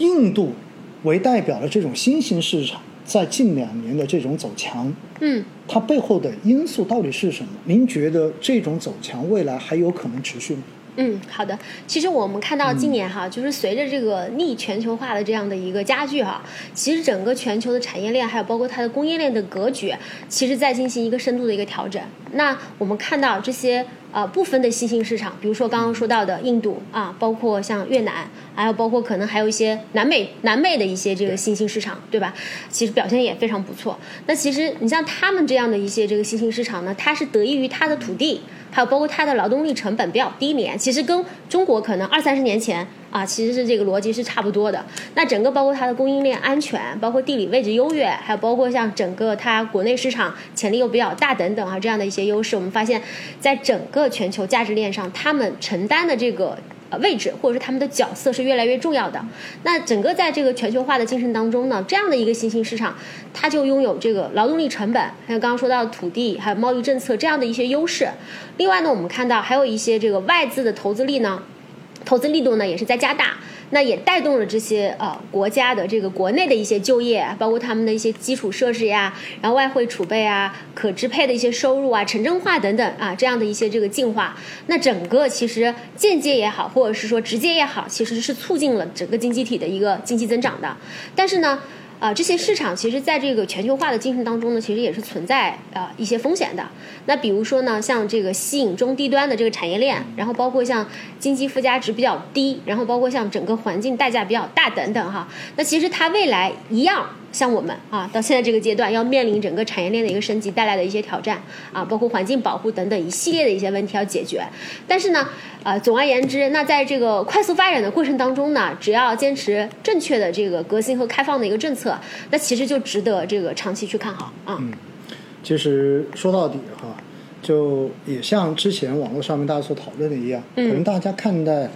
印度为代表的这种新兴市场，在近两年的这种走强，嗯，它背后的因素到底是什么？您觉得这种走强未来还有可能持续吗？嗯，好的。其实我们看到今年哈，就是随着这个逆全球化的这样的一个加剧哈，其实整个全球的产业链还有包括它的供应链的格局，其实在进行一个深度的一个调整。那我们看到这些啊部分的新兴市场，比如说刚刚说到的印度啊，包括像越南，还有包括可能还有一些南美南美的一些这个新兴市场，对吧？其实表现也非常不错。那其实你像他们这样的一些这个新兴市场呢，它是得益于它的土地。还有包括它的劳动力成本比较低廉，其实跟中国可能二三十年前啊，其实是这个逻辑是差不多的。那整个包括它的供应链安全，包括地理位置优越，还有包括像整个它国内市场潜力又比较大等等啊，这样的一些优势，我们发现，在整个全球价值链上，他们承担的这个。位置或者是他们的角色是越来越重要的。那整个在这个全球化的进程当中呢，这样的一个新兴市场，它就拥有这个劳动力成本，还有刚刚说到的土地，还有贸易政策这样的一些优势。另外呢，我们看到还有一些这个外资的投资力呢，投资力度呢也是在加大。那也带动了这些呃国家的这个国内的一些就业，包括他们的一些基础设施呀，然后外汇储备啊，可支配的一些收入啊，城镇化等等啊，这样的一些这个进化。那整个其实间接也好，或者是说直接也好，其实是促进了整个经济体的一个经济增长的。但是呢。啊，这些市场其实在这个全球化的进程当中呢，其实也是存在啊一些风险的。那比如说呢，像这个吸引中低端的这个产业链，然后包括像经济附加值比较低，然后包括像整个环境代价比较大等等哈。那其实它未来一样。像我们啊，到现在这个阶段，要面临整个产业链的一个升级带来的一些挑战啊，包括环境保护等等一系列的一些问题要解决。但是呢，呃，总而言之，那在这个快速发展的过程当中呢，只要坚持正确的这个革新和开放的一个政策，那其实就值得这个长期去看好啊。嗯，其实说到底哈，就也像之前网络上面大家所讨论的一样，可能大家看待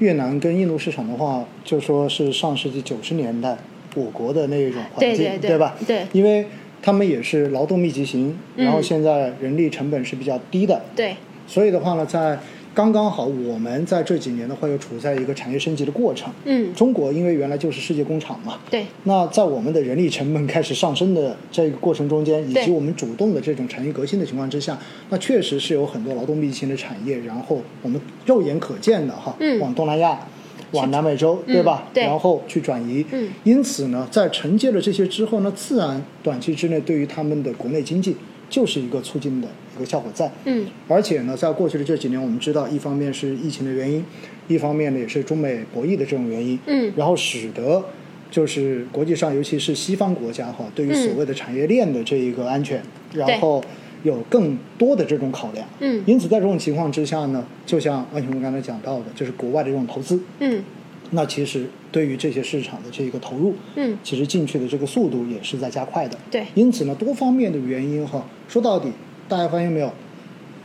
越南跟印度市场的话，就说是上世纪九十年代。我国的那种环境，对吧？对，因为他们也是劳动密集型，然后现在人力成本是比较低的，对。所以的话呢，在刚刚好，我们在这几年的话又处在一个产业升级的过程。嗯。中国因为原来就是世界工厂嘛，对。那在我们的人力成本开始上升的这个过程中间，以及我们主动的这种产业革新的情况之下，那确实是有很多劳动密集型的产业，然后我们肉眼可见的哈，往东南亚。往南美洲，对吧？对，然后去转移。嗯，因此呢，在承接了这些之后呢，自然短期之内对于他们的国内经济就是一个促进的一个效果在。嗯，而且呢，在过去的这几年，我们知道，一方面是疫情的原因，一方面呢也是中美博弈的这种原因。嗯，然后使得就是国际上，尤其是西方国家哈，对于所谓的产业链的这一个安全，然后。有更多的这种考量，嗯，因此在这种情况之下呢，就像万雄刚才讲到的，就是国外的这种投资，嗯，那其实对于这些市场的这个投入，嗯，其实进去的这个速度也是在加快的，对，因此呢，多方面的原因哈，说到底，大家发现没有，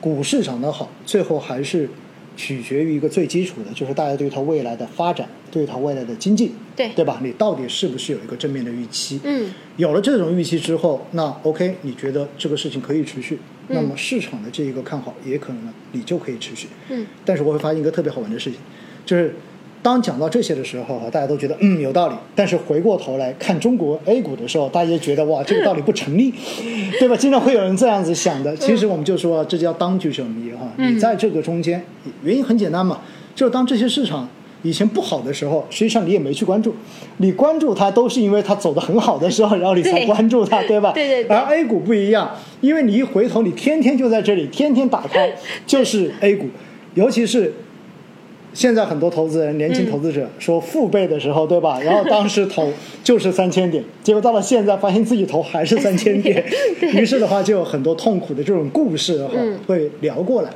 股市涨得好，最后还是。取决于一个最基础的，就是大家对它未来的发展，对它未来的经济，对对吧？你到底是不是有一个正面的预期？嗯，有了这种预期之后，那 OK，你觉得这个事情可以持续，那么市场的这一个看好也可能呢，你就可以持续。嗯，但是我会发现一个特别好玩的事情，就是。当讲到这些的时候，哈，大家都觉得嗯有道理。但是回过头来看中国 A 股的时候，大家就觉得哇，这个道理不成立，对吧？经常会有人这样子想的。其实我们就说，这叫当局者迷哈。你在这个中间，原因很简单嘛，就是当这些市场以前不好的时候，实际上你也没去关注，你关注它都是因为它走得很好的时候，然后你才关注它，对吧？对对。而 A 股不一样，因为你一回头，你天天就在这里，天天打开就是 A 股，尤其是。现在很多投资人，年轻投资者说父辈的时候，对吧？然后当时投就是三千点，结果到了现在，发现自己投还是三千点，于是的话就有很多痛苦的这种故事哈，会聊过来。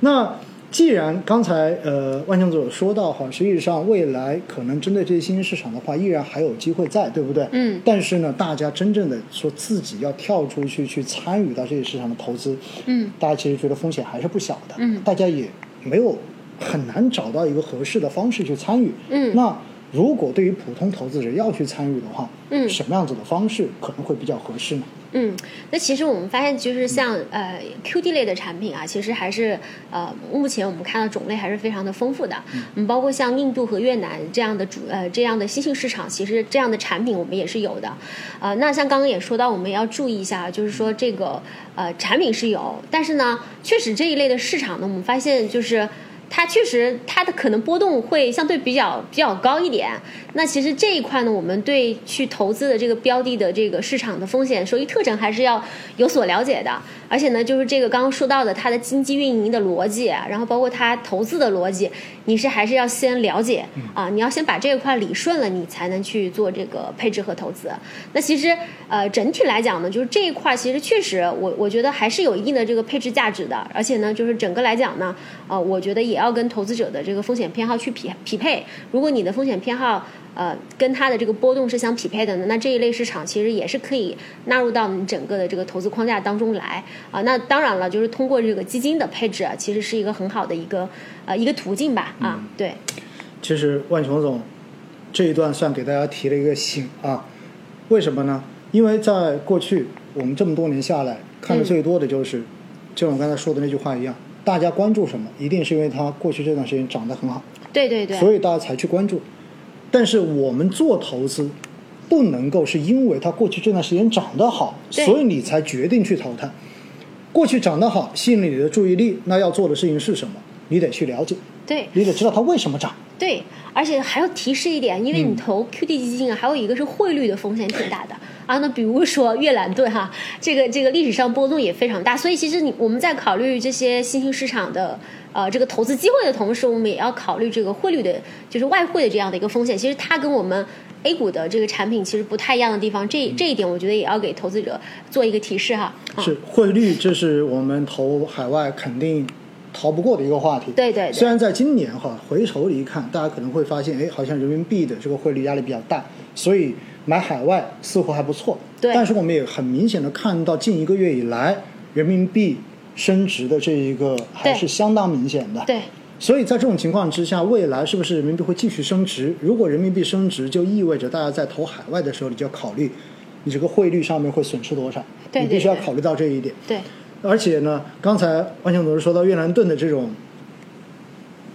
那既然刚才呃万强总说到哈，实际上未来可能针对这些新兴市场的话，依然还有机会在，对不对？嗯。但是呢，大家真正的说自己要跳出去去参与到这些市场的投资，嗯，大家其实觉得风险还是不小的，嗯，大家也没有。很难找到一个合适的方式去参与。嗯，那如果对于普通投资者要去参与的话，嗯什么样子的方式可能会比较合适呢？嗯，那其实我们发现，就是像呃 QD 类的产品啊，其实还是呃目前我们看到种类还是非常的丰富的。嗯，包括像印度和越南这样的主呃这样的新兴市场，其实这样的产品我们也是有的。呃，那像刚刚也说到，我们要注意一下，就是说这个呃产品是有，但是呢，确实这一类的市场呢，我们发现就是。它确实，它的可能波动会相对比较比较高一点。那其实这一块呢，我们对去投资的这个标的的这个市场的风险收益特征还是要有所了解的。而且呢，就是这个刚刚说到的它的经济运营的逻辑，然后包括它投资的逻辑，你是还是要先了解啊，你要先把这一块理顺了，你才能去做这个配置和投资。那其实呃，整体来讲呢，就是这一块其实确实我我觉得还是有一定的这个配置价值的。而且呢，就是整个来讲呢，呃，我觉得也要跟投资者的这个风险偏好去匹匹配。如果你的风险偏好呃跟它的这个波动是相匹配的呢，那这一类市场其实也是可以纳入到你整个的这个投资框架当中来啊。那当然了，就是通过这个基金的配置啊，其实是一个很好的一个呃一个途径吧啊，对。其实万琼总这一段算给大家提了一个醒啊，为什么呢？因为在过去我们这么多年下来，看的最多的就是，就像我刚才说的那句话一样，大家关注什么，一定是因为它过去这段时间涨得很好，对对对，所以大家才去关注。但是我们做投资，不能够是因为它过去这段时间涨得好，所以你才决定去投它。过去涨得好，吸引了你的注意力，那要做的事情是什么？你得去了解，对你得知道它为什么涨。对，而且还要提示一点，因为你投 QD 基金啊，还有一个是汇率的风险挺大的啊。那比如说越南盾哈，这个这个历史上波动也非常大，所以其实你我们在考虑这些新兴市场的呃这个投资机会的同时，我们也要考虑这个汇率的，就是外汇的这样的一个风险。其实它跟我们 A 股的这个产品其实不太一样的地方，这这一点我觉得也要给投资者做一个提示哈。啊是汇率，这是我们投海外肯定逃不过的一个话题。对对对虽然在今年哈回头一看，大家可能会发现，哎，好像人民币的这个汇率压力比较大，所以买海外似乎还不错。对但是我们也很明显的看到，近一个月以来，人民币升值的这一个还是相当明显的。对所以在这种情况之下，未来是不是人民币会继续升值？如果人民币升值，就意味着大家在投海外的时候，你就要考虑你这个汇率上面会损失多少，对你必须要考虑到这一点。对而且呢，刚才万强总是说到越南盾的这种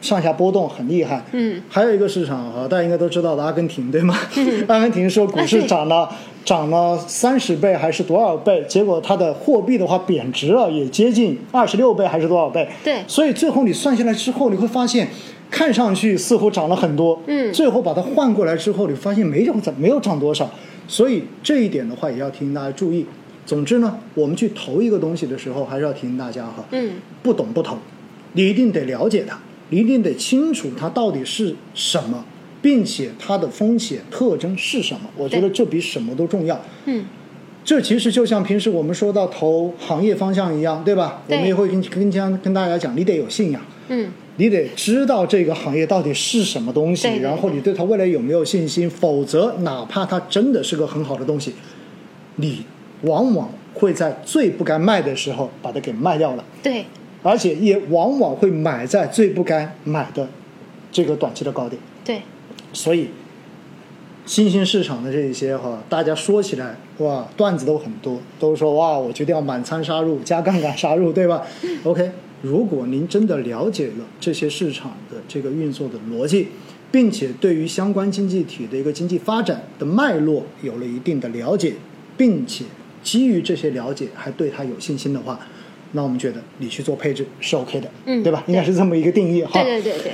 上下波动很厉害，嗯，还有一个市场哈，大家应该都知道的阿根廷对吗？阿根廷说股市涨了涨了三十倍还是多少倍，结果它的货币的话贬值了，也接近二十六倍还是多少倍？对所以最后你算下来之后，你会发现。看上去似乎涨了很多，嗯最后把它换过来之后，你发现没有涨，没有涨多少，所以这一点的话也要提醒大家注意。总之呢，我们去投一个东西的时候，还是要提醒大家哈，嗯，不懂不投，你一定得了解它，你一定得清楚它到底是什么，并且它的风险特征是什么。我觉得这比什么都重要。嗯这其实就像平时我们说到投行业方向一样，对吧？对我们也会跟跟跟跟大家讲，你得有信仰，嗯你得知道这个行业到底是什么东西，然后你对它未来有没有信心。否则，哪怕它真的是个很好的东西，你往往会在最不该卖的时候把它给卖掉了，对而且也往往会买在最不该买的这个短期的高点。对所以，新兴市场的这一些哈，大家说起来哇，段子都很多，都说哇，我决定要满仓杀入，加杠杆杀入，对吧？OK，如果您真的了解了这些市场的这个运作的逻辑，并且对于相关经济体的一个经济发展的脉络有了一定的了解，并且基于这些了解还对它有信心的话，那我们觉得你去做配置是 OK 的，嗯对吧？应该是这么一个定义哈。对对对对